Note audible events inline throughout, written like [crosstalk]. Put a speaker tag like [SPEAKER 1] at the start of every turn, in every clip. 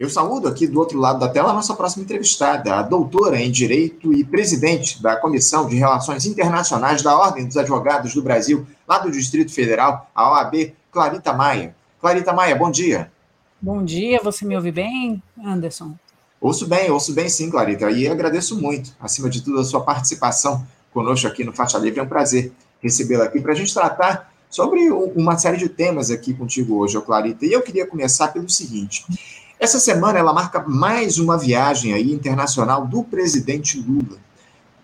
[SPEAKER 1] Eu saúdo aqui do outro lado da tela a nossa próxima entrevistada, a doutora em Direito e presidente da Comissão de Relações Internacionais da Ordem dos Advogados do Brasil, lá do Distrito Federal, a OAB, Clarita Maia. Clarita Maia, bom dia.
[SPEAKER 2] Bom dia, você me ouve bem, Anderson?
[SPEAKER 1] Ouço bem, ouço bem sim, Clarita, e agradeço muito, acima de tudo, a sua participação conosco aqui no Faixa Livre. É um prazer recebê-la aqui para a gente tratar sobre uma série de temas aqui contigo hoje, Clarita. E eu queria começar pelo seguinte. Essa semana ela marca mais uma viagem aí internacional do presidente Lula.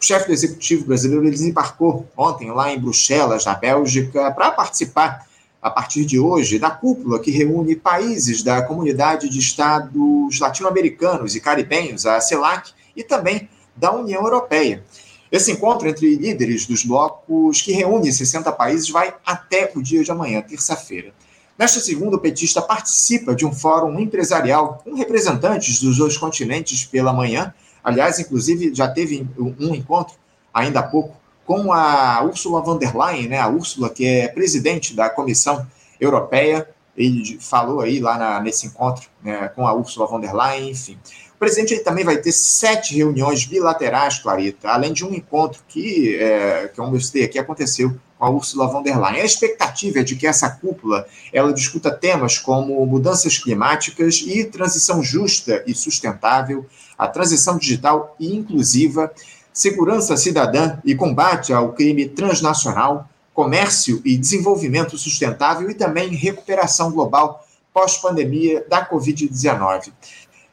[SPEAKER 1] O chefe do executivo brasileiro desembarcou ontem lá em Bruxelas, na Bélgica, para participar a partir de hoje da cúpula que reúne países da comunidade de estados latino-americanos e caribenhos, a CELAC, e também da União Europeia. Esse encontro entre líderes dos blocos, que reúne 60 países, vai até o dia de amanhã, terça-feira. Nesta segunda, o petista participa de um fórum empresarial com representantes dos dois continentes pela manhã. Aliás, inclusive, já teve um encontro ainda há pouco com a Ursula von der Leyen, né? A Ursula, que é presidente da Comissão Europeia, ele falou aí lá na, nesse encontro né, com a Ursula von der Leyen, enfim. O presidente ele também vai ter sete reuniões bilaterais, Clarita, além de um encontro que, é, que eu mostrei aqui, aconteceu com a Ursula von der Leyen. A expectativa é de que essa cúpula ela discuta temas como mudanças climáticas e transição justa e sustentável, a transição digital e inclusiva, segurança cidadã e combate ao crime transnacional, comércio e desenvolvimento sustentável e também recuperação global pós-pandemia da Covid-19.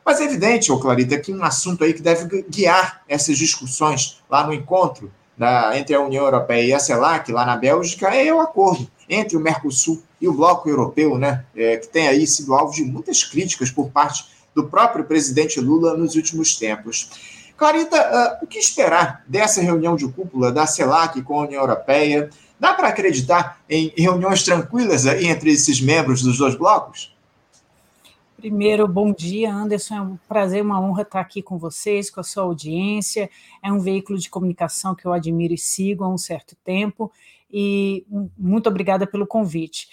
[SPEAKER 1] Mas é evidente, ô Clarita, que um assunto aí que deve guiar essas discussões lá no encontro da, entre a União Europeia e a CELAC, lá na Bélgica, é o acordo entre o Mercosul e o Bloco Europeu, né, é, que tem aí sido alvo de muitas críticas por parte do próprio presidente Lula nos últimos tempos. Clarita, uh, o que esperar dessa reunião de cúpula da CELAC com a União Europeia? Dá para acreditar em reuniões tranquilas aí entre esses membros dos dois blocos?
[SPEAKER 2] Primeiro, bom dia, Anderson. É um prazer, uma honra estar aqui com vocês, com a sua audiência. É um veículo de comunicação que eu admiro e sigo há um certo tempo. E muito obrigada pelo convite.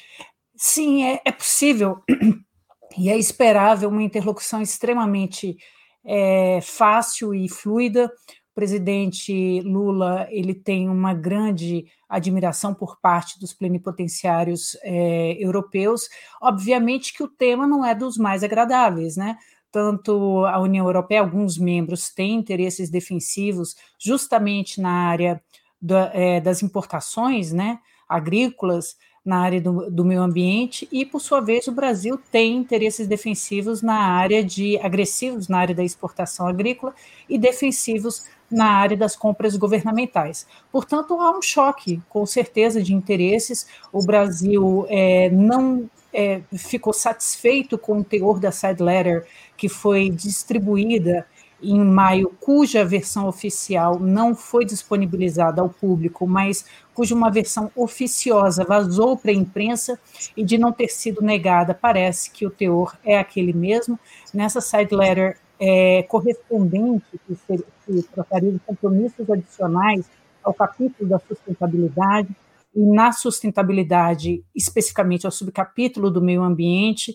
[SPEAKER 2] Sim, é, é possível [clears throat] e é esperável uma interlocução extremamente é, fácil e fluida. O presidente Lula ele tem uma grande admiração por parte dos plenipotenciários é, europeus. Obviamente que o tema não é dos mais agradáveis, né? Tanto a União Europeia, alguns membros têm interesses defensivos justamente na área da, é, das importações, né? Agrícolas, na área do, do, meio ambiente e, por sua vez, o Brasil tem interesses defensivos na área de agressivos na área da exportação agrícola e defensivos na área das compras governamentais. Portanto, há um choque, com certeza, de interesses. O Brasil é, não é, ficou satisfeito com o teor da side letter que foi distribuída em maio, cuja versão oficial não foi disponibilizada ao público, mas cuja uma versão oficiosa vazou para a imprensa e de não ter sido negada, parece que o teor é aquele mesmo. Nessa side letter é, correspondente, que, seria, que trataria de compromissos adicionais ao capítulo da sustentabilidade, e na sustentabilidade, especificamente ao subcapítulo do meio ambiente,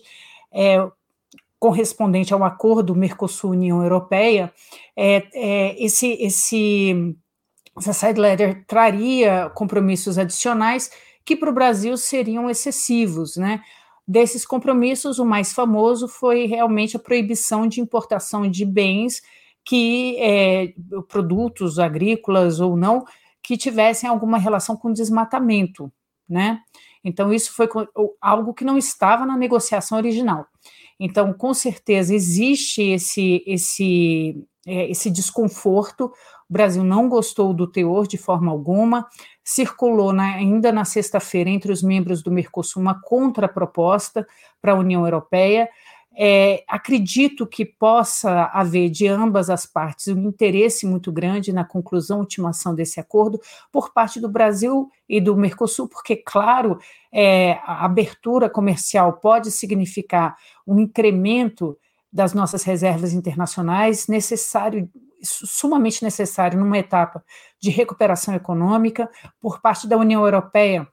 [SPEAKER 2] é, correspondente ao acordo Mercosul-União Europeia, é, é, esse, esse, essa side letter traria compromissos adicionais que para o Brasil seriam excessivos, né? Desses compromissos, o mais famoso foi realmente a proibição de importação de bens que é, produtos agrícolas ou não que tivessem alguma relação com desmatamento, né? Então isso foi algo que não estava na negociação original. Então, com certeza existe esse esse é, esse desconforto. O Brasil não gostou do teor de forma alguma circulou na, ainda na sexta-feira entre os membros do Mercosul uma contraproposta para a União Europeia. É, acredito que possa haver de ambas as partes um interesse muito grande na conclusão, ultimação desse acordo por parte do Brasil e do Mercosul, porque, claro, é, a abertura comercial pode significar um incremento das nossas reservas internacionais necessário sumamente necessário numa etapa de recuperação econômica por parte da União Europeia.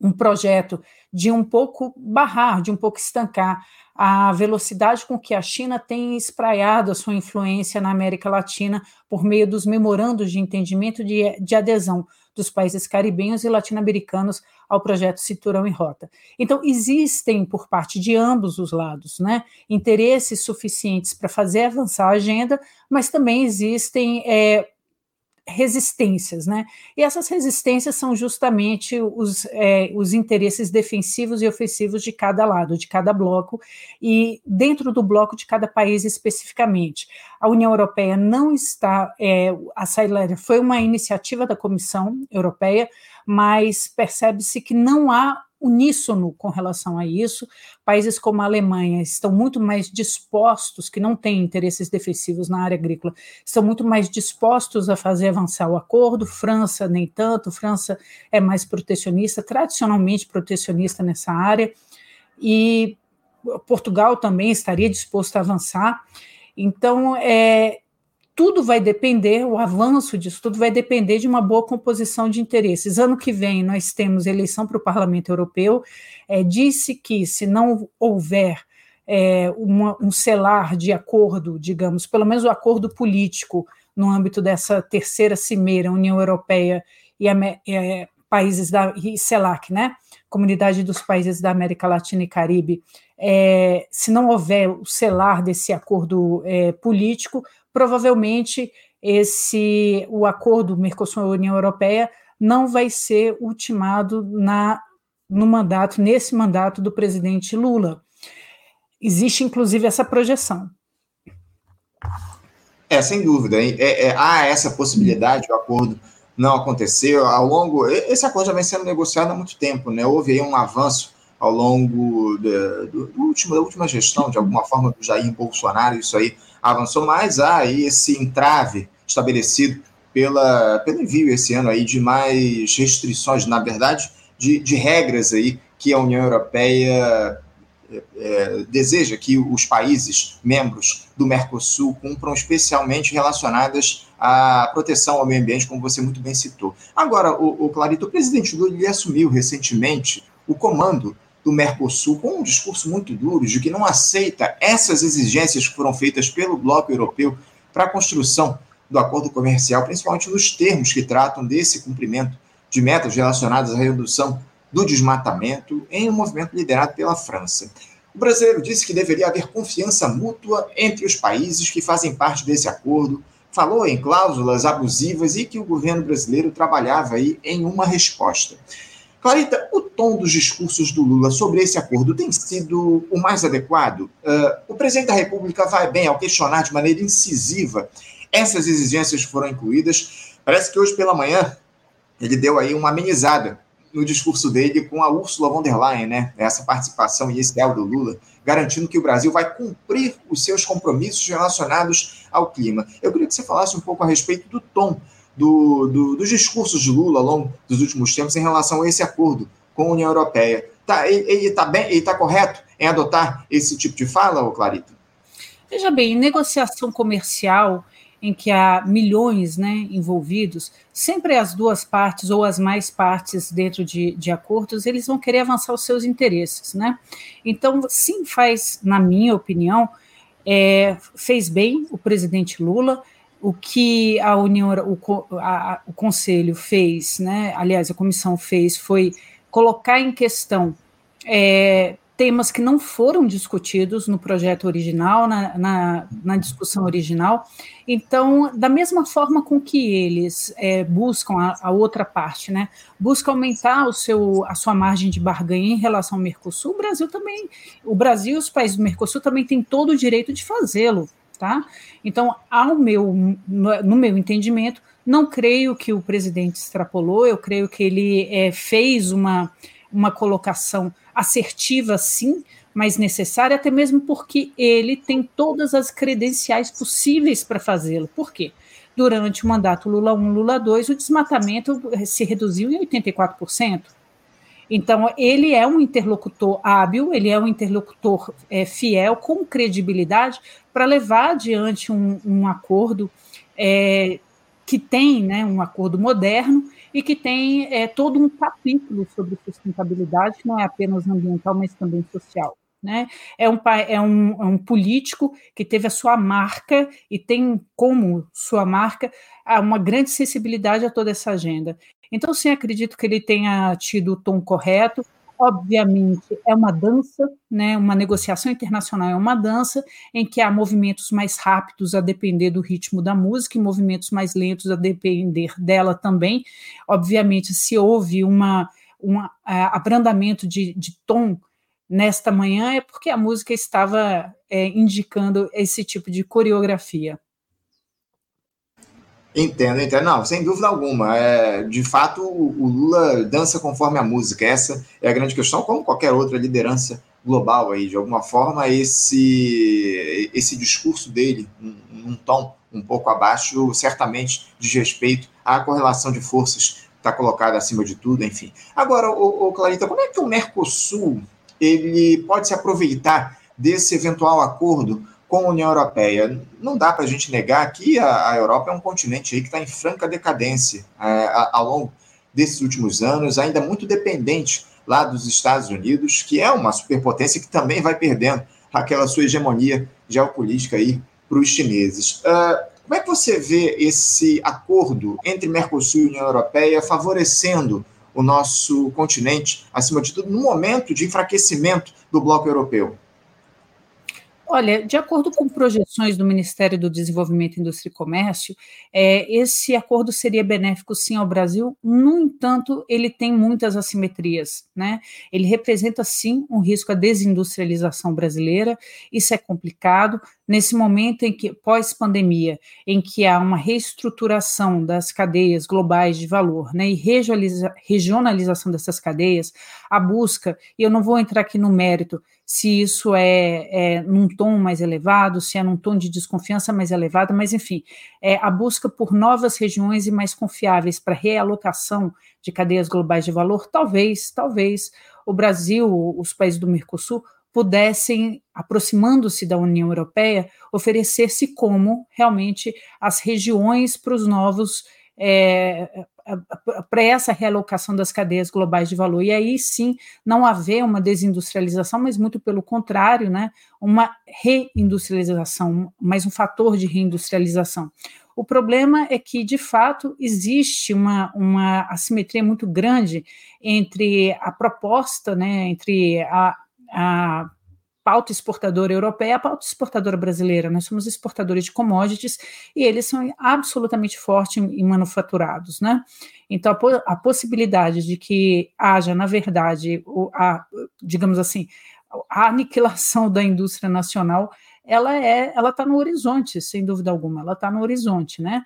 [SPEAKER 2] Um projeto de um pouco barrar, de um pouco estancar a velocidade com que a China tem espraiado a sua influência na América Latina por meio dos memorandos de entendimento de, de adesão dos países caribenhos e latino-americanos ao projeto Cinturão em Rota. Então, existem, por parte de ambos os lados, né, interesses suficientes para fazer avançar a agenda, mas também existem é, resistências, né? E essas resistências são justamente os, é, os interesses defensivos e ofensivos de cada lado, de cada bloco, e dentro do bloco de cada país especificamente. A União Europeia não está, é, a Sailor foi uma iniciativa da Comissão Europeia, mas percebe-se que não há uníssono com relação a isso. Países como a Alemanha estão muito mais dispostos, que não têm interesses defensivos na área agrícola, estão muito mais dispostos a fazer avançar o acordo. França, nem tanto. França é mais protecionista, tradicionalmente protecionista nessa área. E Portugal também estaria disposto a avançar. Então, é, tudo vai depender, o avanço disso tudo vai depender de uma boa composição de interesses. Ano que vem nós temos eleição para o Parlamento Europeu. É, disse que se não houver é, uma, um selar de acordo, digamos, pelo menos o acordo político no âmbito dessa terceira cimeira, União Europeia e é, países da e CELAC, né? Comunidade dos Países da América Latina e Caribe, é, se não houver o selar desse acordo é, político, provavelmente esse o acordo Mercosul-União Europeia não vai ser ultimado na no mandato nesse mandato do presidente Lula. Existe inclusive essa projeção.
[SPEAKER 1] É, sem dúvida. É, é, há essa possibilidade, o acordo não aconteceu. Ao longo. Esse acordo já vem sendo negociado há muito tempo, né? Houve aí um avanço ao longo do, do último, da última gestão, de alguma forma, do Jair Bolsonaro, isso aí avançou mais, há aí esse entrave estabelecido pela, pelo envio esse ano aí de mais restrições, na verdade, de, de regras aí que a União Europeia é, é, deseja que os países membros do Mercosul cumpram, especialmente relacionadas à proteção ao meio ambiente, como você muito bem citou. Agora, o, o Clarito, o presidente Lula ele assumiu recentemente o comando do Mercosul com um discurso muito duro de que não aceita essas exigências que foram feitas pelo bloco europeu para a construção do acordo comercial, principalmente nos termos que tratam desse cumprimento de metas relacionadas à redução do desmatamento em um movimento liderado pela França. O brasileiro disse que deveria haver confiança mútua entre os países que fazem parte desse acordo, falou em cláusulas abusivas e que o governo brasileiro trabalhava aí em uma resposta. Clarita, o tom dos discursos do Lula sobre esse acordo tem sido o mais adequado? Uh, o presidente da República vai bem ao questionar de maneira incisiva essas exigências que foram incluídas. Parece que hoje pela manhã ele deu aí uma amenizada no discurso dele com a Ursula von der Leyen, né? Essa participação inicial do Lula, garantindo que o Brasil vai cumprir os seus compromissos relacionados ao clima. Eu queria que você falasse um pouco a respeito do tom do, do, dos discursos de Lula ao longo dos últimos tempos em relação a esse acordo com a União Europeia. Tá, ele está bem, ele está correto em adotar esse tipo de fala, Clarita?
[SPEAKER 2] Veja bem, negociação comercial em que há milhões né, envolvidos, sempre as duas partes ou as mais partes dentro de, de acordos, eles vão querer avançar os seus interesses. Né? Então, sim, faz, na minha opinião, é, fez bem o presidente Lula o que a União, o, a, o Conselho fez, né? aliás, a comissão fez, foi colocar em questão é, temas que não foram discutidos no projeto original, na, na, na, discussão original. Então, da mesma forma com que eles é, buscam a, a, outra parte, né, busca aumentar o seu, a sua margem de barganha em relação ao Mercosul, o Brasil também, o Brasil e os países do Mercosul também têm todo o direito de fazê-lo. Tá? Então, ao meu, no meu entendimento, não creio que o presidente extrapolou, eu creio que ele é, fez uma, uma colocação assertiva, sim, mas necessária, até mesmo porque ele tem todas as credenciais possíveis para fazê-lo. Por quê? Durante o mandato Lula 1, Lula 2, o desmatamento se reduziu em 84%. Então, ele é um interlocutor hábil, ele é um interlocutor é, fiel, com credibilidade, para levar adiante um, um acordo é, que tem né, um acordo moderno e que tem é, todo um capítulo sobre sustentabilidade, que não é apenas ambiental, mas também social. Né? É, um, é, um, é um político que teve a sua marca e tem como sua marca uma grande sensibilidade a toda essa agenda. Então, sim, acredito que ele tenha tido o tom correto. Obviamente, é uma dança, né? uma negociação internacional é uma dança em que há movimentos mais rápidos a depender do ritmo da música e movimentos mais lentos a depender dela também. Obviamente, se houve uma, um abrandamento de, de tom nesta manhã é porque a música estava é, indicando esse tipo de coreografia.
[SPEAKER 1] Entendo, entendo. Não, sem dúvida alguma. É, de fato, o, Lula dança conforme a música. Essa é a grande questão, como qualquer outra liderança global aí. De alguma forma, esse, esse discurso dele, num, num tom um pouco abaixo, certamente diz respeito à correlação de forças está colocada acima de tudo, enfim. Agora, o, o Clarita, como é que o Mercosul ele pode se aproveitar desse eventual acordo com a União Europeia. Não dá para a gente negar que a, a, Europa é um continente aí que está em franca decadência é, ao longo desses últimos anos, ainda muito dependente lá dos Estados Unidos, que é uma superpotência que também vai perdendo aquela sua hegemonia geopolítica aí para os chineses. Uh, como é que você vê esse acordo entre Mercosul e União Europeia favorecendo o nosso continente, acima de tudo, no momento de enfraquecimento do bloco europeu?
[SPEAKER 2] Olha, de acordo com projeções do Ministério do Desenvolvimento, Indústria e Comércio, é, esse acordo seria benéfico sim ao Brasil, no entanto, ele tem muitas assimetrias, né? Ele representa sim um risco à desindustrialização brasileira, isso é complicado, nesse momento em que, pós-pandemia, em que há uma reestruturação das cadeias globais de valor né, e regionalização dessas cadeias, a busca, e eu não vou entrar aqui no mérito se isso é, é num tom mais elevado, se é num tom de desconfiança mais elevado, mas enfim, é a busca por novas regiões e mais confiáveis para realocação de cadeias globais de valor, talvez, talvez o Brasil, os países do Mercosul, pudessem, aproximando-se da União Europeia, oferecer-se como realmente as regiões para os novos. É, para essa realocação das cadeias globais de valor. E aí sim, não haver uma desindustrialização, mas muito pelo contrário, né, uma reindustrialização, mais um fator de reindustrialização. O problema é que, de fato, existe uma, uma assimetria muito grande entre a proposta, né, entre a, a pauta exportadora europeia, a pauta exportadora brasileira. Nós somos exportadores de commodities e eles são absolutamente fortes em, em manufaturados, né? Então, a, a, possibilidade de que haja, na verdade, o, a, digamos assim, a aniquilação da indústria nacional, ela é, ela está no horizonte, sem dúvida alguma, ela está no horizonte, né?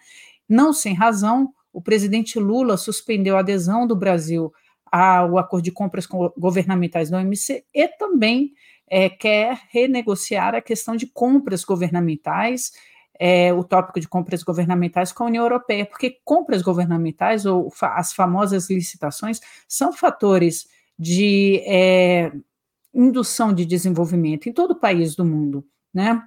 [SPEAKER 2] Não sem razão, o presidente Lula suspendeu a adesão do Brasil ao acordo de compras governamentais da OMC e também é, quer renegociar a questão de compras governamentais, é, o tópico de compras governamentais com a União Europeia, porque compras governamentais ou fa as famosas licitações são fatores de é, indução de desenvolvimento em todo o país do mundo, né?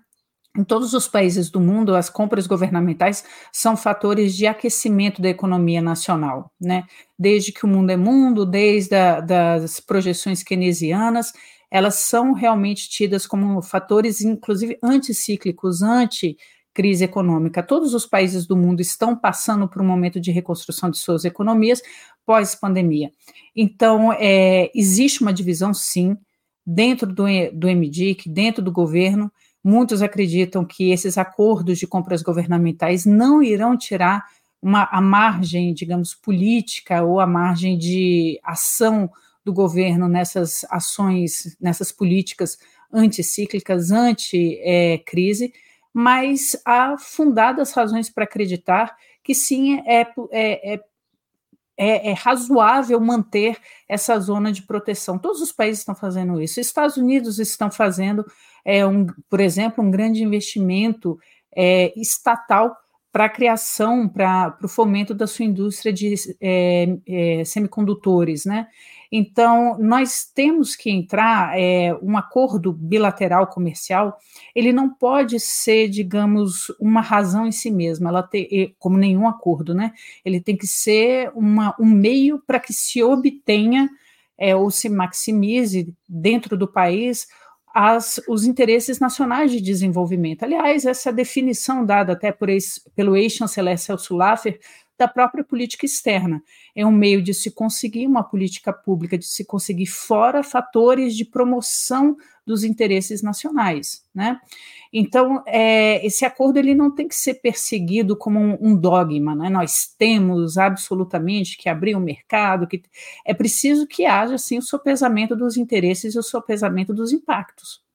[SPEAKER 2] Em todos os países do mundo, as compras governamentais são fatores de aquecimento da economia nacional, né? Desde que o mundo é mundo, desde a, das projeções keynesianas, elas são realmente tidas como fatores, inclusive, anticíclicos, anti-crise econômica. Todos os países do mundo estão passando por um momento de reconstrução de suas economias pós-pandemia. Então, é, existe uma divisão, sim, dentro do, do MDIC, dentro do governo, Muitos acreditam que esses acordos de compras governamentais não irão tirar uma, a margem, digamos, política ou a margem de ação do governo nessas ações, nessas políticas anticíclicas, anti-crise, mas há fundadas razões para acreditar que sim, é, é, é é, é, razoável manter essa zona de proteção. Todos os países estão fazendo isso. Estados Unidos estão fazendo, é, um, por exemplo, um grande investimento é, estatal para a criação, para o fomento da sua indústria de é, é, semicondutores, né? Então, nós temos que entrar, é, um acordo bilateral comercial, ele não pode ser, digamos, uma razão em si mesmo, ela tem, como nenhum acordo, né? Ele tem que ser uma, um meio para que se obtenha é, ou se maximize dentro do país as, os interesses nacionais de desenvolvimento. Aliás, essa definição dada até por esse, pelo ex-chanceler Celso Laffer da própria política externa. É um meio de se conseguir uma política pública, de se conseguir fora fatores de promoção dos interesses nacionais, né? Então, é, esse acordo ele não tem que ser perseguido como um, um dogma, né? Nós temos absolutamente que abrir o um mercado, que é preciso que haja assim o sopesamento dos interesses e o sopesamento dos impactos.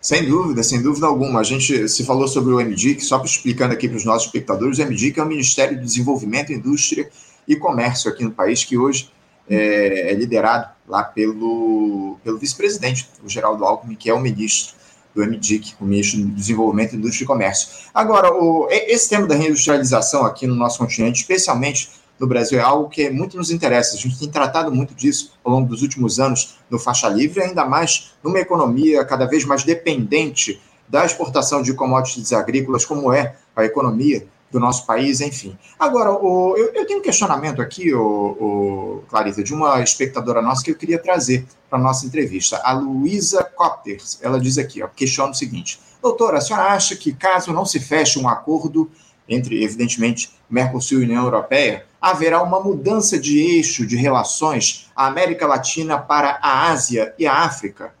[SPEAKER 1] Sem dúvida, sem dúvida alguma. A gente se falou sobre o MDIC, só explicando aqui para os nossos espectadores, o MDIC é o Ministério do Desenvolvimento, Indústria e Comércio aqui no país, que hoje é, é liderado lá pelo, pelo vice-presidente, o Geraldo Alckmin, que é o ministro do MDIC, o ministro do Desenvolvimento, Indústria e Comércio. Agora, o, esse tema da reindustrialização aqui no nosso continente, especialmente no Brasil é algo que muito nos interessa. A gente tem tratado muito disso ao longo dos últimos anos no faixa livre, ainda mais numa economia cada vez mais dependente da exportação de commodities agrícolas, como é a economia do nosso país, enfim. Agora, o, eu, eu, tenho um questionamento aqui, o, o, Clarita, de uma espectadora nossa que eu queria trazer para a nossa entrevista. A Luísa Copters, ela diz aqui, ó, questiona o seguinte, doutora, a senhora acha que caso não se feche um acordo entre, evidentemente, Mercosul e União Europeia, haverá uma mudança de eixo de relações a América Latina para a Ásia e a África?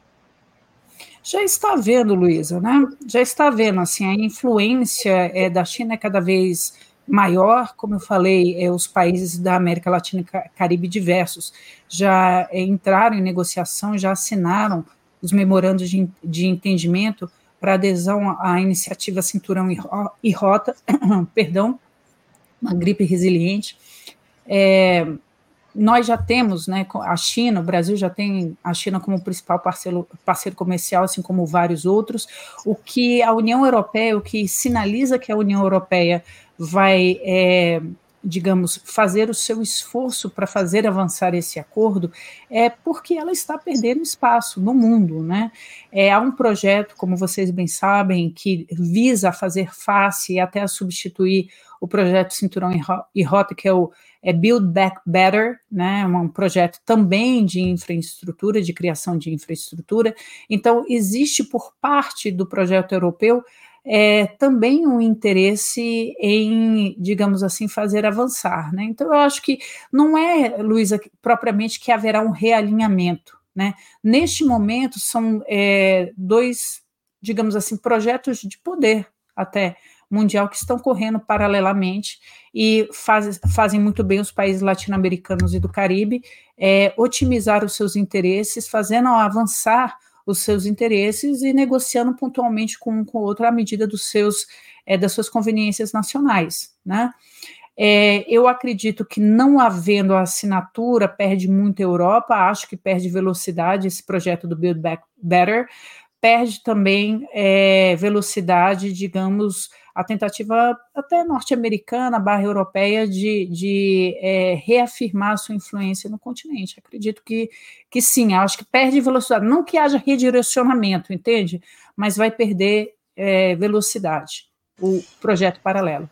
[SPEAKER 2] Já está vendo, Luísa, né? Já está vendo, assim, a influência é, da China é cada vez maior, como eu falei, é, os países da América Latina e Caribe diversos já é, entraram em negociação, já assinaram os memorandos de, de entendimento para adesão à iniciativa Cinturão e Rota, [coughs] perdão, uma gripe resiliente. É, nós já temos, né, a China, o Brasil já tem a China como principal parceiro, parceiro comercial, assim como vários outros. O que a União Europeia, o que sinaliza que a União Europeia vai é, digamos, fazer o seu esforço para fazer avançar esse acordo é porque ela está perdendo espaço no mundo, né? É, há um projeto, como vocês bem sabem, que visa fazer face e até substituir o projeto Cinturão e Rota, que é o é Build Back Better, né? Um projeto também de infraestrutura, de criação de infraestrutura. Então, existe por parte do projeto europeu é, também um interesse em, digamos assim, fazer avançar. Né? Então, eu acho que não é, Luísa, propriamente que haverá um realinhamento. Né? Neste momento, são é, dois, digamos assim, projetos de poder até mundial que estão correndo paralelamente e faz, fazem muito bem os países latino-americanos e do Caribe é, otimizar os seus interesses, fazendo avançar os seus interesses e negociando pontualmente com um com outro à medida dos seus é, das suas conveniências nacionais, né? É, eu acredito que não havendo a assinatura perde muito a Europa, acho que perde velocidade esse projeto do Build Back Better, perde também é, velocidade, digamos, a tentativa até norte-americana, barra europeia, de, de é, reafirmar sua influência no continente. Acredito que, que sim, acho que perde velocidade. Não que haja redirecionamento, entende? Mas vai perder é, velocidade o projeto paralelo.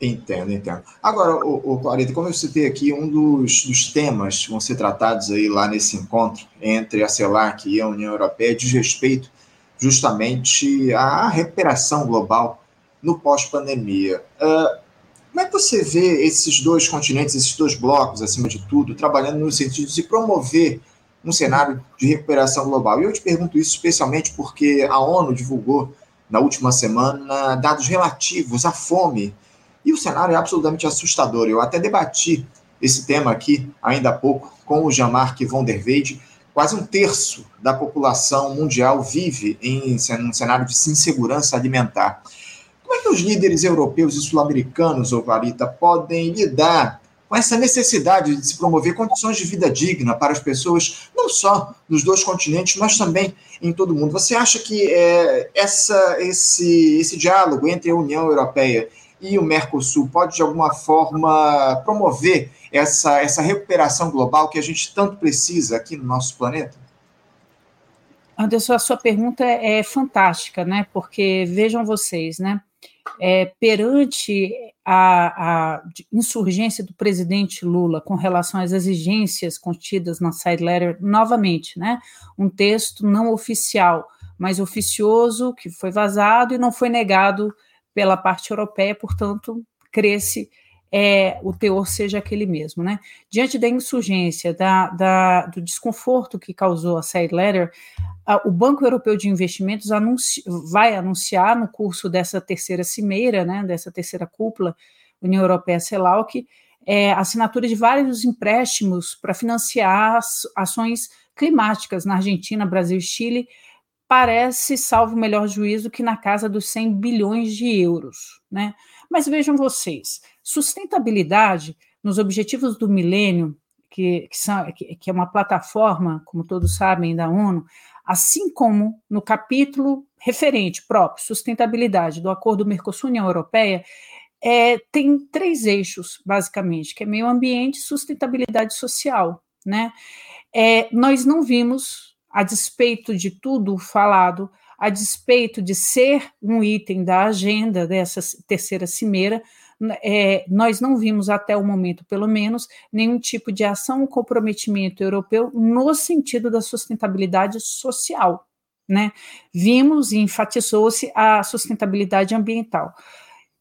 [SPEAKER 1] Entendo, entendo. Agora, o, o Clarita, como eu citei aqui, um dos, dos temas que vão ser tratados aí lá nesse encontro entre a CELAC e a União Europeia diz respeito justamente à recuperação global no pós-pandemia. Uh, como é que você vê esses dois continentes, esses dois blocos, acima de tudo, trabalhando no sentido de promover um cenário de recuperação global? E eu te pergunto isso especialmente porque a ONU divulgou na última semana dados relativos à fome e o cenário é absolutamente assustador. Eu até debati esse tema aqui ainda há pouco com o Jean-Marc von der Weyde. Quase um terço da população mundial vive em um cenário de insegurança alimentar. Como é que os líderes europeus e sul-americanos, ou Clarita, podem lidar com essa necessidade de se promover condições de vida digna para as pessoas, não só nos dois continentes, mas também em todo o mundo? Você acha que é, essa, esse, esse diálogo entre a União Europeia e o Mercosul pode, de alguma forma, promover essa, essa recuperação global que a gente tanto precisa aqui no nosso planeta?
[SPEAKER 2] Anderson, a sua pergunta é fantástica, né? Porque vejam vocês, né? É, perante a, a, insurgência do presidente Lula com relação às exigências contidas na side letter, novamente, né? Um texto não oficial, mas oficioso, que foi vazado e não foi negado pela parte europeia, portanto, cresce é, o teor seja aquele mesmo. Né? Diante da insurgência, da, da, do desconforto que causou a side letter, a, o Banco Europeu de Investimentos anunci, vai anunciar no curso dessa terceira cimeira, né, dessa terceira cúpula União Europeia-CELAC, é, assinatura de vários empréstimos para financiar ações climáticas na Argentina, Brasil e Chile, parece, salvo o melhor juízo, que na casa dos 100 bilhões de euros. Né? Mas vejam vocês, sustentabilidade nos objetivos do milênio, que, que, são, que, que é uma plataforma, como todos sabem, da ONU, assim como no capítulo referente próprio, sustentabilidade do Acordo Mercosul-União Europeia, é, tem três eixos, basicamente, que é meio ambiente sustentabilidade social. Né? É, nós não vimos, a despeito de tudo falado, a despeito de ser um item da agenda dessa terceira cimeira, é, nós não vimos até o momento, pelo menos, nenhum tipo de ação ou comprometimento europeu no sentido da sustentabilidade social. Né? Vimos e enfatizou-se a sustentabilidade ambiental.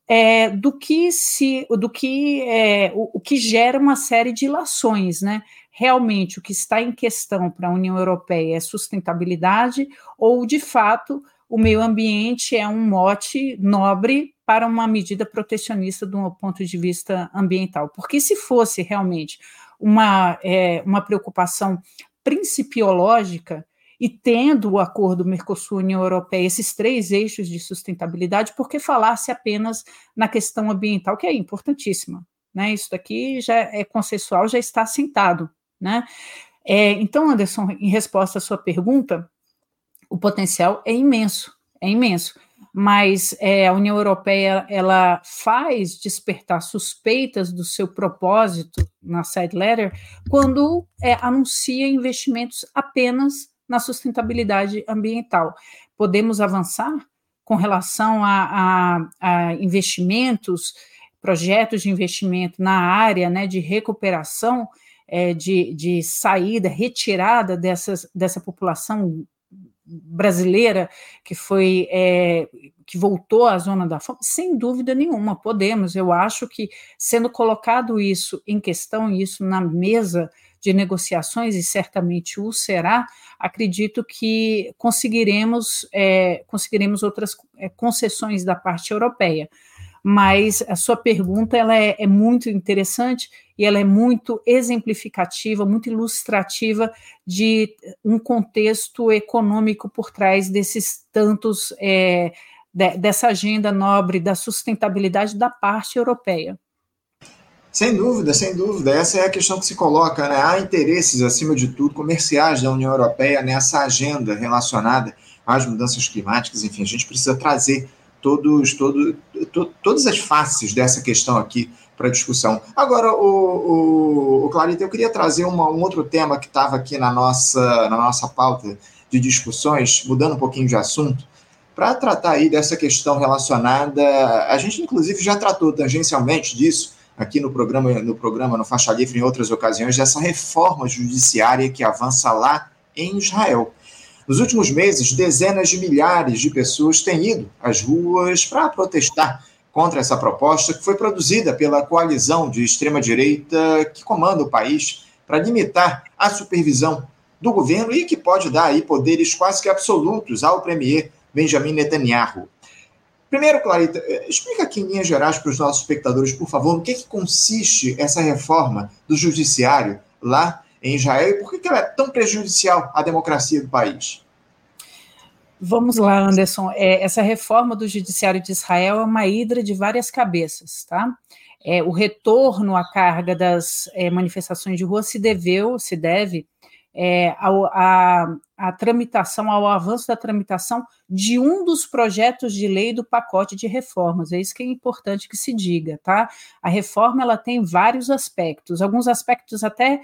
[SPEAKER 2] É, do que se do que é, o, o, que gera uma série de ilações, né? Realmente o que está em questão para a União Europeia é sustentabilidade ou de fato o meio ambiente é um mote nobre para uma medida protecionista do ponto de vista ambiental. Porque se fosse realmente uma, é, uma preocupação principiológica, e tendo o acordo Mercosul-União Europeia, esses três eixos de sustentabilidade, por que falar-se apenas na questão ambiental, que é importantíssima? Né? Isso daqui já é consensual, já está assentado. Né? É, então, Anderson, em resposta à sua pergunta, o potencial é imenso, é imenso. Mas é, a União Europeia ela faz despertar suspeitas do seu propósito na side letter quando é, anuncia investimentos apenas na sustentabilidade ambiental. Podemos avançar com relação a, a, a investimentos, projetos de investimento na área né, de recuperação, é, de, de saída, retirada dessas, dessa população brasileira que foi é, que voltou à zona da fome, sem dúvida nenhuma, podemos. Eu acho que sendo colocado isso em questão, isso na mesa de negociações, e certamente o será, acredito que conseguiremos, é, conseguiremos outras é, concessões da parte europeia mas a sua pergunta ela é, é, muito interessante e ela é muito exemplificativa, muito ilustrativa de um contexto econômico por trás desses tantos é, de, dessa agenda nobre da sustentabilidade da parte europeia.
[SPEAKER 1] Sem dúvida, sem dúvida. Essa é a questão que se coloca. Né? Há interesses, acima de tudo, comerciais da União Europeia nessa agenda relacionada às mudanças climáticas. Enfim, a gente precisa trazer todos, todo, to, todas as faces dessa questão aqui para discussão. Agora, o, o, o Clarita, eu queria trazer uma, um outro tema que estava aqui na nossa, na nossa pauta de discussões, mudando um pouquinho de assunto, para tratar aí dessa questão relacionada. A gente, inclusive, já tratou tangencialmente disso aqui no programa, no programa no Faixa Livre em outras ocasiões, dessa reforma judiciária que avança lá em Israel. Nos últimos meses, dezenas de milhares de pessoas têm ido às ruas para protestar contra essa proposta que foi produzida pela coalizão de extrema-direita que comanda o país para limitar a supervisão do governo e que pode dar aí poderes quase que absolutos ao premier Benjamin Netanyahu. Primeiro, Clarita, eh, explica aqui em linhas gerais para os nossos espectadores, por favor, no que, que consiste essa reforma do judiciário lá em Israel e por que, ela é tão prejudicial à democracia do país?
[SPEAKER 2] Vamos lá, Anderson. É, essa reforma do Judiciário de Israel é uma hidra de várias cabeças, tá? É, o retorno à carga das é, manifestações de rua se deveu, se deve é, a, a tramitação, ao avanço da tramitação de um dos projetos de lei do pacote de reformas. É isso que é importante que se diga, tá? A reforma ela tem vários aspectos, alguns aspectos até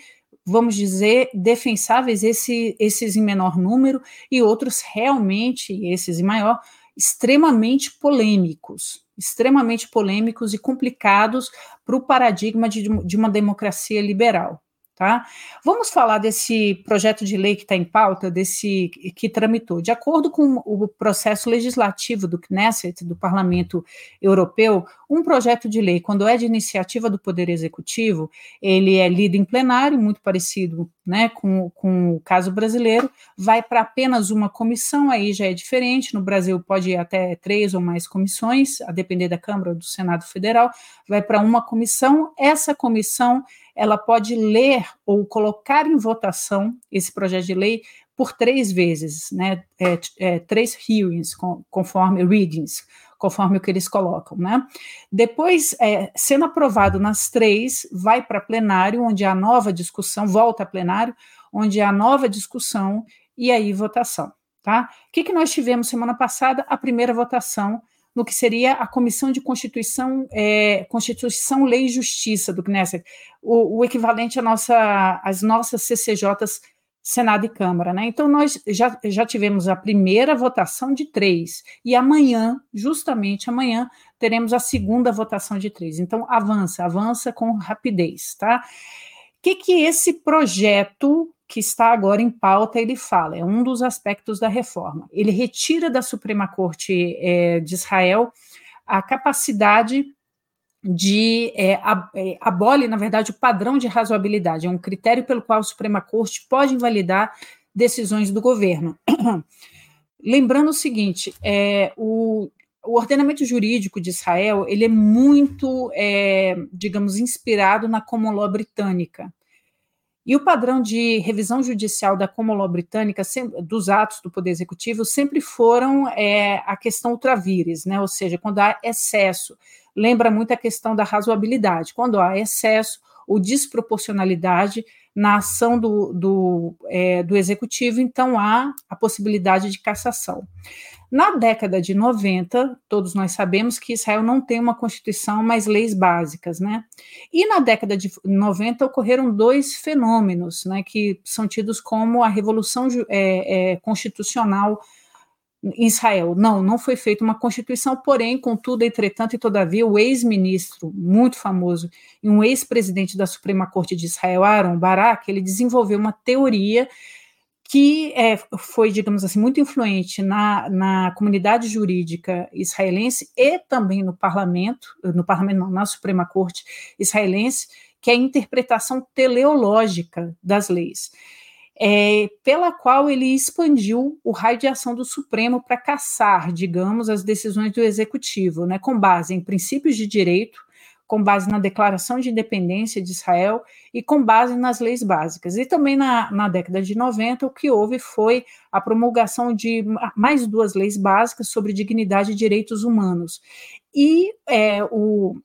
[SPEAKER 2] vamos dizer, defensáveis, esse, esses em menor número, e outros realmente, esses em maior, extremamente polêmicos, extremamente polêmicos e complicados para o paradigma de, de uma democracia liberal. Tá? Vamos falar desse projeto de lei que está em pauta, desse que tramitou. De acordo com o processo legislativo do Knesset, do Parlamento Europeu, um projeto de lei, quando é de iniciativa do Poder Executivo, ele é lido em plenário, muito parecido né, com, com o caso brasileiro, vai para apenas uma comissão, aí já é diferente. No Brasil pode ir até três ou mais comissões, a depender da Câmara ou do Senado Federal, vai para uma comissão. Essa comissão ela pode ler ou colocar em votação esse projeto de lei por três vezes, né, é, é, três hearings, com, conforme readings, conforme o que eles colocam, né. Depois, é, sendo aprovado nas três, vai para plenário, onde há nova discussão, volta a plenário, onde há nova discussão e aí votação, tá? O que, que nós tivemos semana passada? A primeira votação no que seria a Comissão de Constituição, é, Constituição, Lei e Justiça do Knesset, o, o equivalente nossa, às nossas CCJs Senado e Câmara, né? Então, nós já, já tivemos a primeira votação de três, e amanhã, justamente amanhã, teremos a segunda votação de três. Então, avança, avança com rapidez, tá? O que, que esse projeto que está agora em pauta, ele fala, é um dos aspectos da reforma. Ele retira da Suprema Corte é, de Israel a capacidade de é, é, abole, na verdade, o padrão de razoabilidade, é um critério pelo qual a Suprema Corte pode invalidar decisões do governo. [clears throat] Lembrando o seguinte, é, o, o ordenamento jurídico de Israel ele é muito, é, digamos, inspirado na common law britânica. E o padrão de revisão judicial da Common Law britânica, dos atos do Poder Executivo, sempre foram é, a questão ultravires, né? ou seja, quando há excesso. Lembra muito a questão da razoabilidade. Quando há excesso ou desproporcionalidade na ação do, do, é, do Executivo, então há a possibilidade de cassação. Na década de 90, todos nós sabemos que Israel não tem uma constituição, mas leis básicas, né? E na década de 90 ocorreram dois fenômenos, né, que são tidos como a revolução é, é, constitucional em Israel. Não, não foi feita uma constituição, porém, contudo, entretanto e todavia, o ex-ministro muito famoso e um ex-presidente da Suprema Corte de Israel, Aaron Barak, ele desenvolveu uma teoria que é, foi, digamos assim, muito influente na, na comunidade jurídica israelense e também no parlamento, no parlamento não, na Suprema Corte israelense, que é a interpretação teleológica das leis, é, pela qual ele expandiu o raio de ação do Supremo para caçar, digamos, as decisões do Executivo, né, com base em princípios de direito, com base na Declaração de Independência de Israel e com base nas leis básicas. E também na, na década de 90, o que houve foi a promulgação de mais duas leis básicas sobre dignidade e direitos humanos. E é, o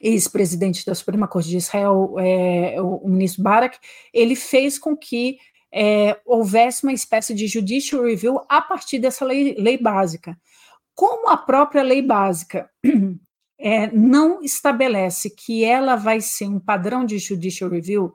[SPEAKER 2] ex-presidente da Suprema Corte de Israel, é, o, ministro Barak, ele fez com que é, houvesse uma espécie de judicial review a partir dessa lei, lei básica. Como a própria lei básica [clears throat] é, não estabelece que ela vai ser um padrão de judicial review,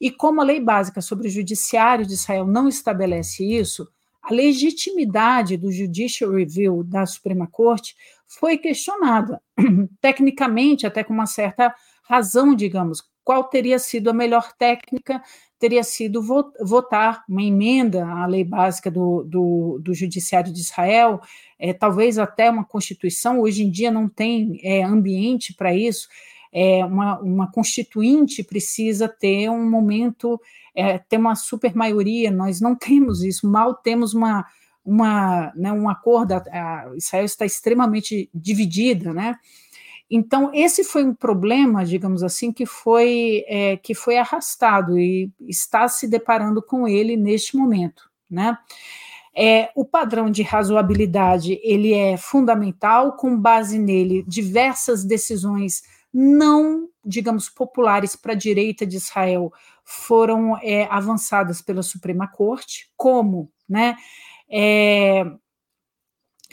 [SPEAKER 2] e como a lei básica sobre o judiciário de Israel não estabelece isso, a legitimidade do judicial review da Suprema Corte foi questionada, [clears throat] tecnicamente, até com uma certa razão, digamos, qual teria sido a melhor técnica? Teria sido votar uma emenda à lei básica do, do, do Judiciário de Israel, é, talvez até uma Constituição, hoje em dia não tem é, ambiente para isso, é, uma, uma constituinte precisa ter um momento, é, ter uma super maioria, nós não temos isso, mal temos uma, uma, né, um acordo, a, Israel está extremamente dividida, né, então, esse foi um problema, digamos assim, que foi, é, que foi arrastado e está se deparando com ele neste momento. Né? É, o padrão de razoabilidade ele é fundamental, com base nele, diversas decisões não, digamos, populares para a direita de Israel foram é, avançadas pela Suprema Corte, como, né? É,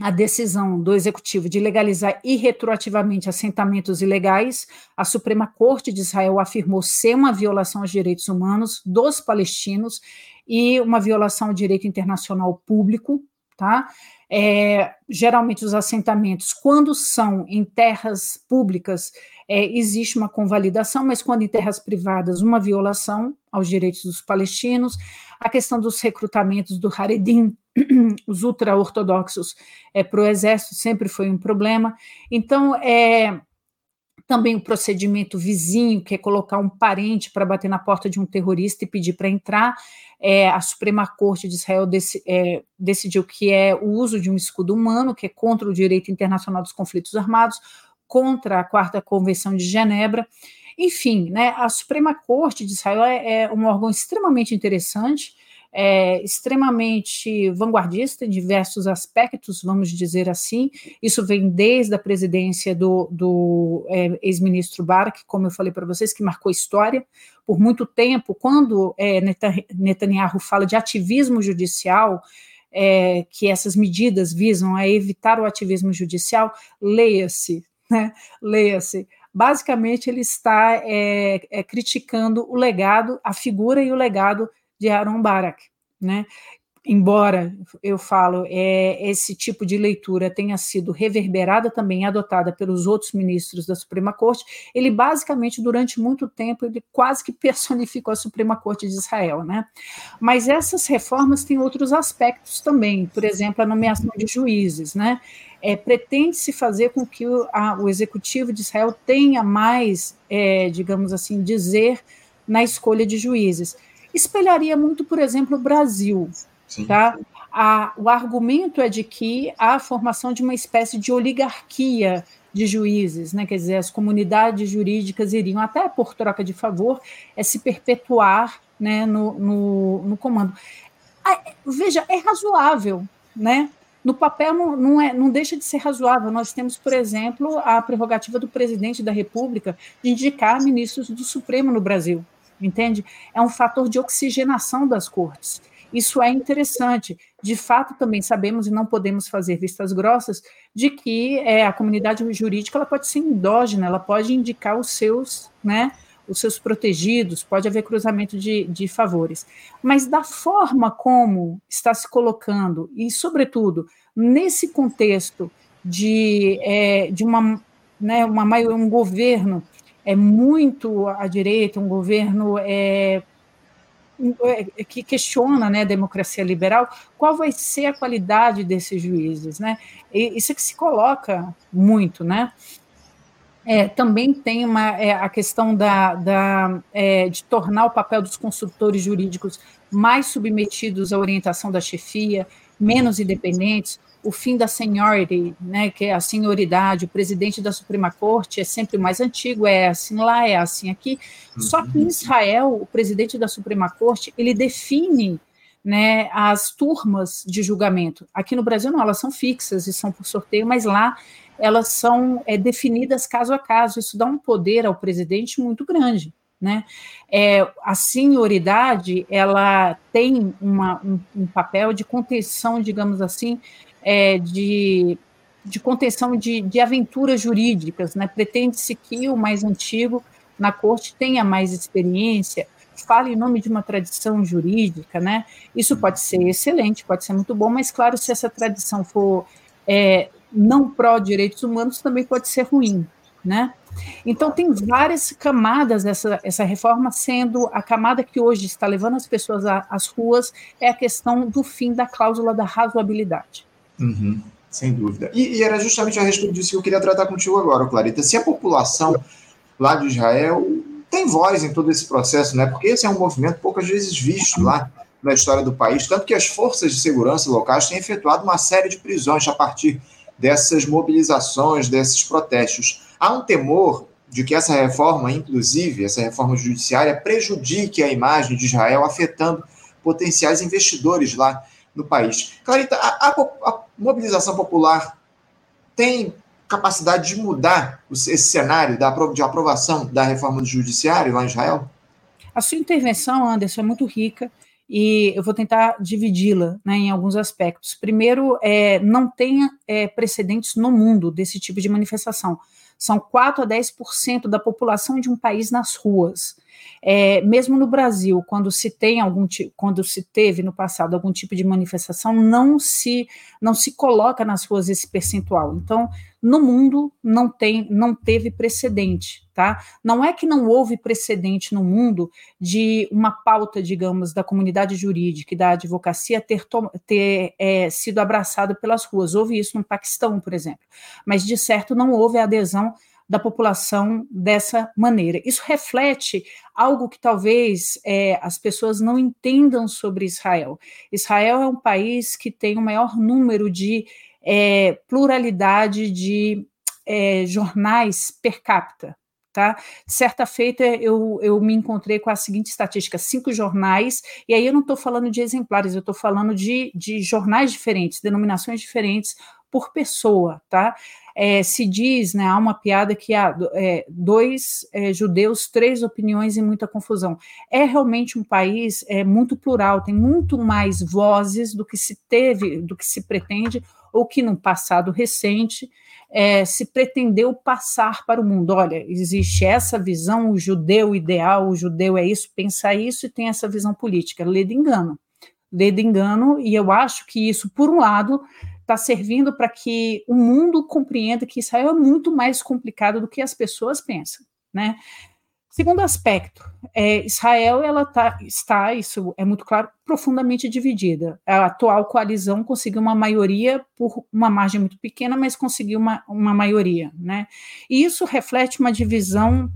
[SPEAKER 2] a decisão do executivo de legalizar irretroativamente assentamentos ilegais, a Suprema Corte de Israel afirmou ser uma violação aos direitos humanos dos palestinos e uma violação ao direito internacional público, tá? É, geralmente os assentamentos, quando são em terras públicas, é, existe uma convalidação, mas quando em terras privadas, uma violação aos direitos dos palestinos. A questão dos recrutamentos do Haredim, [clears throat] os ultra-ortodoxos é, para o exército sempre foi um problema. Então, é, também o procedimento vizinho, que é colocar um parente para bater na porta de um terrorista e pedir para entrar. É, a Suprema Corte de Israel é, decidiu que é o uso de um escudo humano, que é contra o direito internacional dos conflitos armados, contra a Quarta Convenção de Genebra. Enfim, né, a Suprema Corte de Israel é, é um órgão extremamente interessante, é, extremamente vanguardista em diversos aspectos, vamos dizer assim. Isso vem desde a presidência do, do é, ex-ministro Barak, como eu falei para vocês, que marcou história. Por muito tempo, quando é, Netanyahu fala de ativismo judicial, é, que essas medidas visam a evitar o ativismo judicial, leia-se, né? leia-se. Basicamente, ele está é, é, criticando o legado, a figura e o legado de Aaron Barak, né? Embora eu falo é, esse tipo de leitura tenha sido reverberada também adotada pelos outros ministros da Suprema Corte, ele basicamente durante muito tempo ele quase que personificou a Suprema Corte de Israel, né? Mas essas reformas têm outros aspectos também, por exemplo, a nomeação de juízes, né? É, pretende-se fazer com que o, a, o executivo de Israel tenha mais, é, digamos assim, dizer na escolha de juízes espelharia muito, por exemplo, o Brasil. Sim. Tá? A, o argumento é de que há a formação de uma espécie de oligarquia de juízes, né? quer dizer, as comunidades jurídicas iriam, até por troca de favor, é se perpetuar né, no, no, no comando. Veja, é razoável, né? No papel não, não, é, não deixa de ser razoável. Nós temos, por exemplo, a prerrogativa do presidente da República de indicar ministros do Supremo no Brasil entende? É um fator de oxigenação das cortes. Isso é interessante. De fato, também sabemos e não podemos fazer vistas grossas de que é, a comunidade jurídica ela pode ser endógena, ela pode indicar os seus, né, os seus protegidos, pode haver cruzamento de, de favores. Mas da forma como está se colocando, e sobretudo nesse contexto de, é, de uma, né, uma, um governo é muito à direita, um governo é, é, que questiona né, a democracia liberal, qual vai ser a qualidade desses juízes? Né? E isso é que se coloca muito, né? É, também tem uma, é, a questão da, da é, de tornar o papel dos consultores jurídicos mais submetidos à orientação da chefia, menos independentes, o fim da seniority, né, que é a senioridade, o presidente da Suprema Corte é sempre mais antigo, é assim lá, é assim aqui. Uhum. Só que em Israel, o presidente da Suprema Corte, ele define né, as turmas de julgamento. Aqui no Brasil não, elas são fixas e são por sorteio, mas lá elas são é, definidas caso a caso. Isso dá um poder ao presidente muito grande. Né? É, a senioridade ela tem uma, um, um, papel de contenção, digamos assim, é, de, de contenção de, de aventuras jurídicas, né? Pretende-se que o mais antigo na corte tenha mais experiência, fale em nome de uma tradição jurídica, né? Isso pode ser excelente, pode ser muito bom, mas claro, se essa tradição for é, não pró-direitos humanos, também pode ser ruim, né? Então, tem várias camadas essa, essa reforma, sendo a camada que hoje está levando as pessoas às ruas é a questão do fim da cláusula da razoabilidade.
[SPEAKER 1] Uhum, sem dúvida. E, e, era justamente a respeito disso que eu queria tratar contigo agora, Clarita. Se a população lá de Israel tem voz em todo esse processo, né? Porque esse é um movimento poucas vezes visto lá na história do país, tanto que as forças de segurança locais têm efetuado uma série de prisões a partir dessas mobilizações, desses protestos. Há um temor de que essa reforma, inclusive, essa reforma judiciária, prejudique a imagem de Israel, afetando potenciais investidores lá no país. Clarita, a, a, a mobilização popular tem capacidade de mudar esse cenário de aprovação da reforma do judiciário lá em Israel?
[SPEAKER 2] A sua intervenção, Anderson, é muito rica e eu vou tentar dividi-la né, em alguns aspectos. Primeiro, é, não tem é, precedentes no mundo desse tipo de manifestação. São 4 a 10% da população de um país nas ruas. É, mesmo no Brasil, quando se tem algum quando se teve no passado algum tipo de manifestação, não se não se coloca nas ruas esse percentual. Então, no mundo não tem não teve precedente, tá? Não é que não houve precedente no mundo de uma pauta, digamos, da comunidade jurídica e da advocacia ter, ter é, sido abraçado pelas ruas. Houve isso no Paquistão, por exemplo, mas de certo não houve adesão da população dessa maneira. Isso reflete algo que talvez é, as pessoas não entendam sobre Israel. Israel é um país que tem o maior número de é, pluralidade de é, jornais per capita. Tá? Certa feita, eu, eu me encontrei com a seguinte estatística: cinco jornais, e aí eu não estou falando de exemplares, eu estou falando de, de jornais diferentes, denominações diferentes por pessoa, tá? É, se diz, né, há uma piada que há é, dois é, judeus, três opiniões e muita confusão. É realmente um país é, muito plural, tem muito mais vozes do que se teve, do que se pretende, ou que no passado recente é, se pretendeu passar para o mundo. Olha, existe essa visão, o judeu ideal, o judeu é isso, pensa isso e tem essa visão política. Lê de engano. Lê de engano, e eu acho que isso, por um lado, está servindo para que o mundo compreenda que Israel é muito mais complicado do que as pessoas pensam, né? Segundo aspecto, é, Israel ela tá, está, isso é muito claro, profundamente dividida. A atual coalizão conseguiu uma maioria por uma margem muito pequena, mas conseguiu uma, uma maioria. Né? E isso reflete uma divisão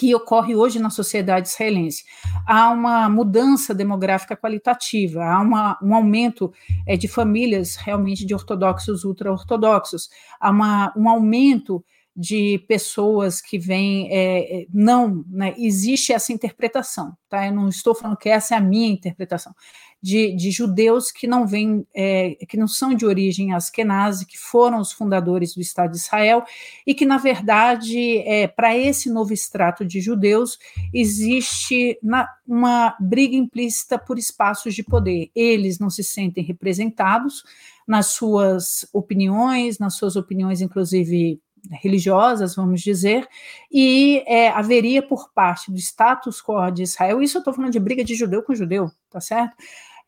[SPEAKER 2] que ocorre hoje na sociedade israelense. Há uma mudança demográfica qualitativa, há uma, um aumento é, de famílias realmente de ortodoxos ultra-ortodoxos, há uma, um aumento de pessoas que vêm, é, não, né, existe essa interpretação, tá? Eu não estou falando que essa é a minha interpretação, de, de judeus que não vêm, é, que não são de origem askenazi, que foram os fundadores do Estado de Israel, e que, na verdade, é, para esse novo extrato de judeus, existe na, uma briga implícita por espaços de poder. Eles não se sentem representados nas suas opiniões, nas suas opiniões, inclusive religiosas, vamos dizer, e é, haveria por parte do status quo de Israel, isso eu estou falando de briga de judeu com judeu, tá certo?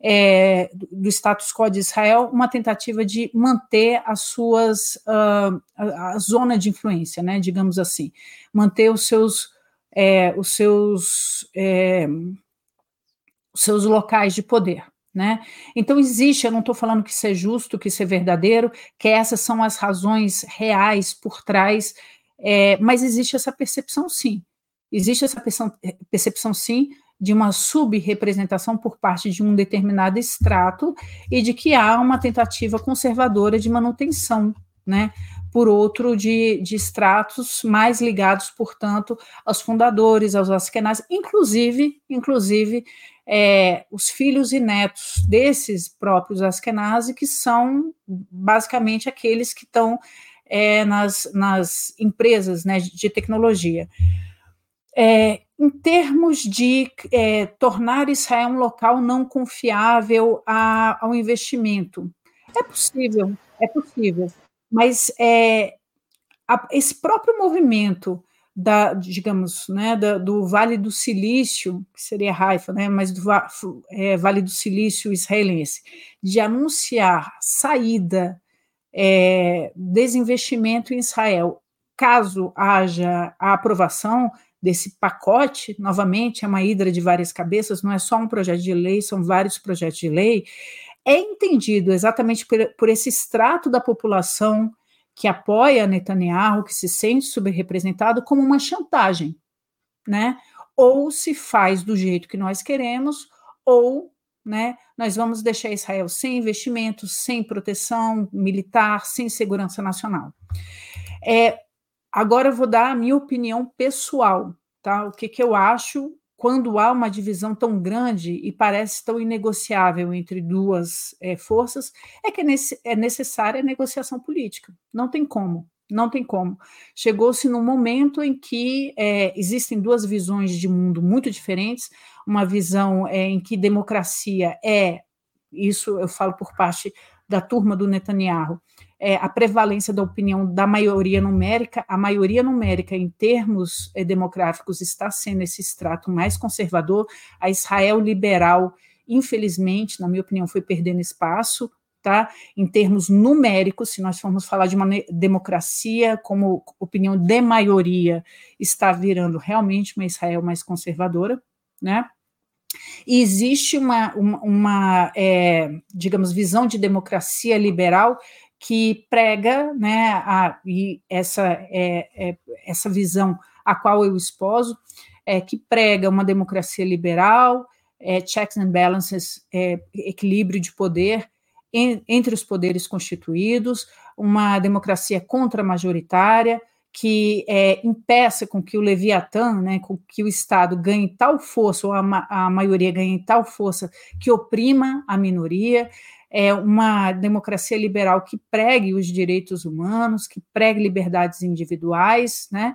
[SPEAKER 2] É, do status quo de Israel, uma tentativa de manter as suas uh, a, a, zona de influência, né, digamos assim, manter os seus é, os seus é, os seus locais de poder. Né? Então existe, eu não estou falando que isso é justo, que isso é verdadeiro, que essas são as razões reais por trás, é, mas existe essa percepção sim. Existe essa percepção, percepção sim de uma subrepresentação por parte de um determinado extrato e de que há uma tentativa conservadora de manutenção, né? Por outro, de, de estratos mais ligados, portanto, aos fundadores, aos askenazes, inclusive, inclusive é, os filhos e netos desses próprios Askenazi, que são basicamente aqueles que estão é, nas, nas empresas né, de tecnologia. É, em termos de é, tornar Israel um local não confiável a, ao investimento, é possível, é possível, mas é, a, esse próprio movimento da, digamos, né, da, do Vale do Silício, que seria Haifa, né, mas do é, Vale do Silício israelense, de anunciar saída, é, desinvestimento em Israel, caso haja a aprovação desse pacote, novamente, é uma hidra de várias cabeças, não é só um projeto de lei, são vários projetos de lei, é entendido exatamente por, por esse extrato da população que apoia Netanyahu, que se sente subrepresentado, como uma chantagem, né? Ou se faz do jeito que nós queremos, ou né, nós vamos deixar Israel sem investimentos, sem proteção militar, sem segurança nacional. É, agora eu vou dar a minha opinião pessoal, tá? O que, que eu acho quando há uma divisão tão grande e parece tão inegociável entre duas é, forças, é que é, é necessária a negociação política. Não tem como. Não tem como. Chegou-se num momento em que é, existem duas visões de mundo muito diferentes. Uma visão é, em que democracia é, isso eu falo por parte da turma do Netanyahu, é, a prevalência da opinião da maioria numérica. A maioria numérica, em termos é, demográficos, está sendo esse extrato mais conservador. A Israel liberal, infelizmente, na minha opinião, foi perdendo espaço tá? Em termos numéricos, se nós formos falar de uma democracia como opinião de maioria, está virando realmente uma Israel mais conservadora, né? E existe uma, uma, uma é, digamos, visão de democracia liberal que prega, né, a, e essa, é, é, essa visão a qual eu esposo, é, que prega uma democracia liberal, é, checks and balances, é, equilíbrio de poder, entre os poderes constituídos, uma democracia contra-majoritária, que é, impeça com que o Leviatã, né, com que o Estado ganhe tal força, ou a, a maioria ganhe tal força, que oprima a minoria, é uma democracia liberal que pregue os direitos humanos, que pregue liberdades individuais, né,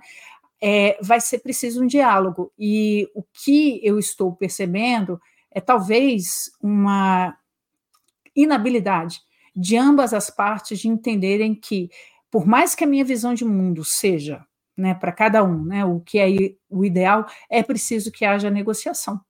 [SPEAKER 2] é, vai ser preciso um diálogo. E o que eu estou percebendo é talvez uma inabilidade de ambas as partes de entenderem que, por mais que a minha visão de mundo seja, né, para cada um, né, o que é o ideal, é preciso que haja negociação.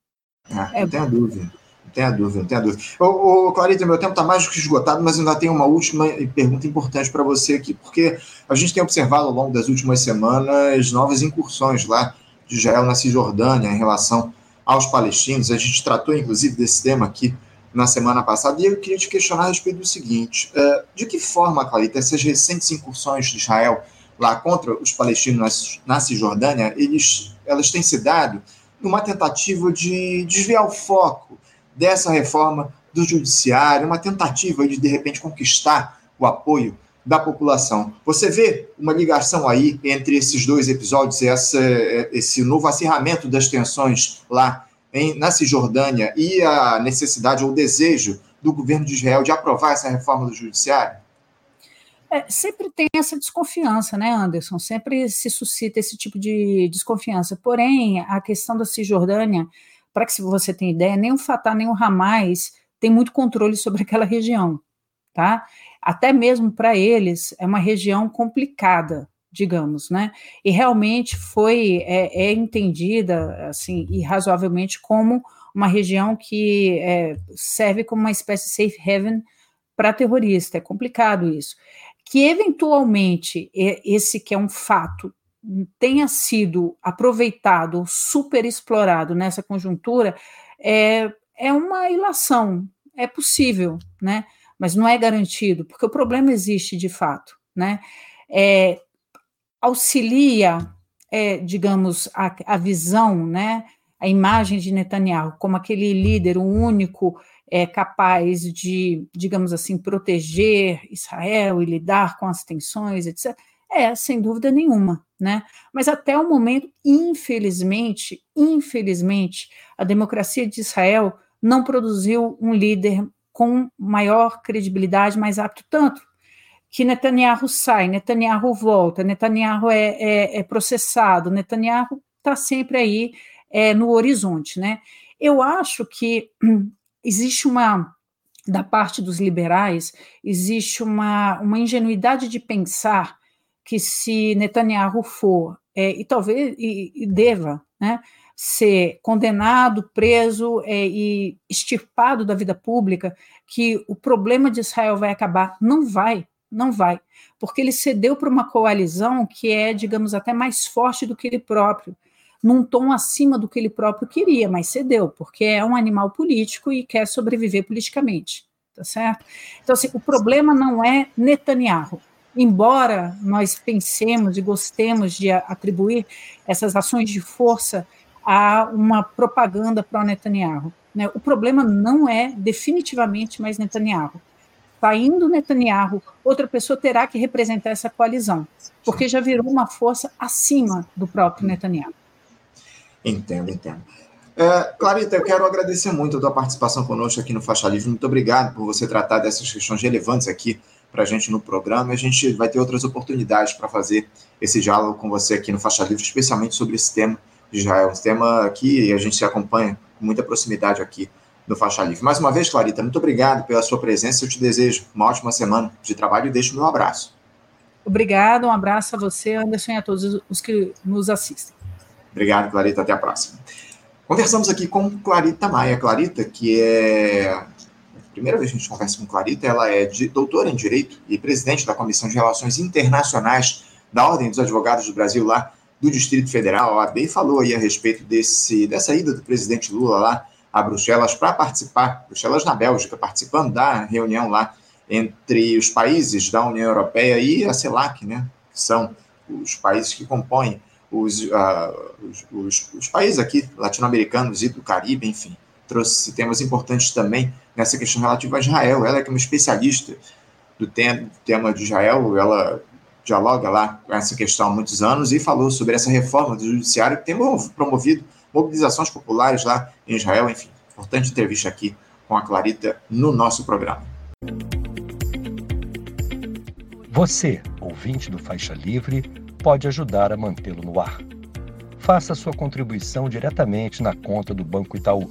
[SPEAKER 1] Ah, é, não dúvida. Tenha dúvida, tenha dúvida. Ô, ô, Clarita, meu tempo está mais do que esgotado, mas ainda tenho uma última pergunta importante para você aqui, porque a gente tem observado ao longo das últimas semanas novas incursões lá de Israel na Cisjordânia em relação aos palestinos. A gente tratou, inclusive, desse tema aqui na semana passada, e eu queria te questionar a respeito do seguinte: uh, de que forma, Clarita, essas recentes incursões de Israel lá contra os palestinos na, na Cisjordânia, eles, elas têm se dado numa tentativa de desviar o foco dessa reforma do judiciário, uma tentativa de, de repente, conquistar o apoio da população. Você vê uma ligação aí entre esses dois episódios, essa, esse novo acirramento das tensões lá em, na Cisjordânia e a necessidade ou desejo do governo de Israel de aprovar essa reforma do judiciário?
[SPEAKER 2] É, sempre tem essa desconfiança, né, Anderson? Sempre se suscita esse tipo de desconfiança. Porém, a questão da Cisjordânia, para que você tenha ideia, nem o Fatah nem o Hamas têm muito controle sobre aquela região, tá? Até mesmo para eles é uma região complicada, digamos, né? E realmente foi é, é entendida assim e razoavelmente como uma região que é, serve como uma espécie de safe haven para terrorista. É complicado isso. Que eventualmente esse que é um fato tenha sido aproveitado, super explorado nessa conjuntura, é, é uma ilação, é possível, né? Mas não é garantido, porque o problema existe de fato, né? É, auxilia, é, digamos, a, a visão, né, a imagem de Netanyahu como aquele líder, o único é, capaz de, digamos assim, proteger Israel e lidar com as tensões, etc. É, sem dúvida nenhuma, né? Mas até o momento, infelizmente, infelizmente, a democracia de Israel não produziu um líder com maior credibilidade, mais apto tanto que Netanyahu sai, Netanyahu volta, Netanyahu é, é, é processado, Netanyahu está sempre aí é, no horizonte, né? Eu acho que [clears throat] existe uma da parte dos liberais existe uma, uma ingenuidade de pensar que se Netanyahu for é, e talvez e, e deva, né, ser condenado, preso é, e extirpado da vida pública, que o problema de Israel vai acabar. Não vai, não vai, porque ele cedeu para uma coalizão que é, digamos, até mais forte do que ele próprio, num tom acima do que ele próprio queria, mas cedeu, porque é um animal político e quer sobreviver politicamente, tá certo? Então, assim, o problema não é Netanyahu, embora nós pensemos e gostemos de atribuir essas ações de força a uma propaganda pró-Netanyahu. Né? O problema não é definitivamente mais Netanyahu saindo Netanyahu, outra pessoa terá que representar essa coalizão, porque já virou uma força acima do próprio Netanyahu.
[SPEAKER 1] Entendo, entendo. É, Clarita, eu quero agradecer muito a tua participação conosco aqui no Faixa Livre. Muito obrigado por você tratar dessas questões relevantes aqui para a gente no programa. A gente vai ter outras oportunidades para fazer esse diálogo com você aqui no Faixa Livre, especialmente sobre esse tema de Israel, um tema que a gente se acompanha com muita proximidade aqui no Faixa Livre. Mais uma vez, Clarita, muito obrigado pela sua presença. Eu te desejo uma ótima semana de trabalho e deixo o meu abraço.
[SPEAKER 2] Obrigado, um abraço a você, Anderson, e a todos os que nos assistem.
[SPEAKER 1] Obrigado, Clarita, até a próxima. Conversamos aqui com Clarita Maia. Clarita, que é primeira vez que a gente conversa com Clarita, ela é de, doutora em Direito e presidente da Comissão de Relações Internacionais da Ordem dos Advogados do Brasil, lá do Distrito Federal, a OAB, e falou aí a respeito desse, dessa ida do presidente Lula lá a Bruxelas para participar, Bruxelas na Bélgica, participando da reunião lá entre os países da União Europeia e a CELAC, né, que são os países que compõem os, uh, os, os, os, países aqui latino-americanos e do Caribe, enfim, trouxe temas importantes também nessa questão relativa a Israel. Ela é é uma especialista do tema, tema de Israel, ela dialoga lá com essa questão há muitos anos e falou sobre essa reforma do judiciário que tem promovido mobilizações populares lá em Israel, enfim, importante entrevista aqui com a Clarita no nosso programa.
[SPEAKER 3] Você, ouvinte do Faixa Livre, pode ajudar a mantê-lo no ar. Faça sua contribuição diretamente na conta do Banco Itaú,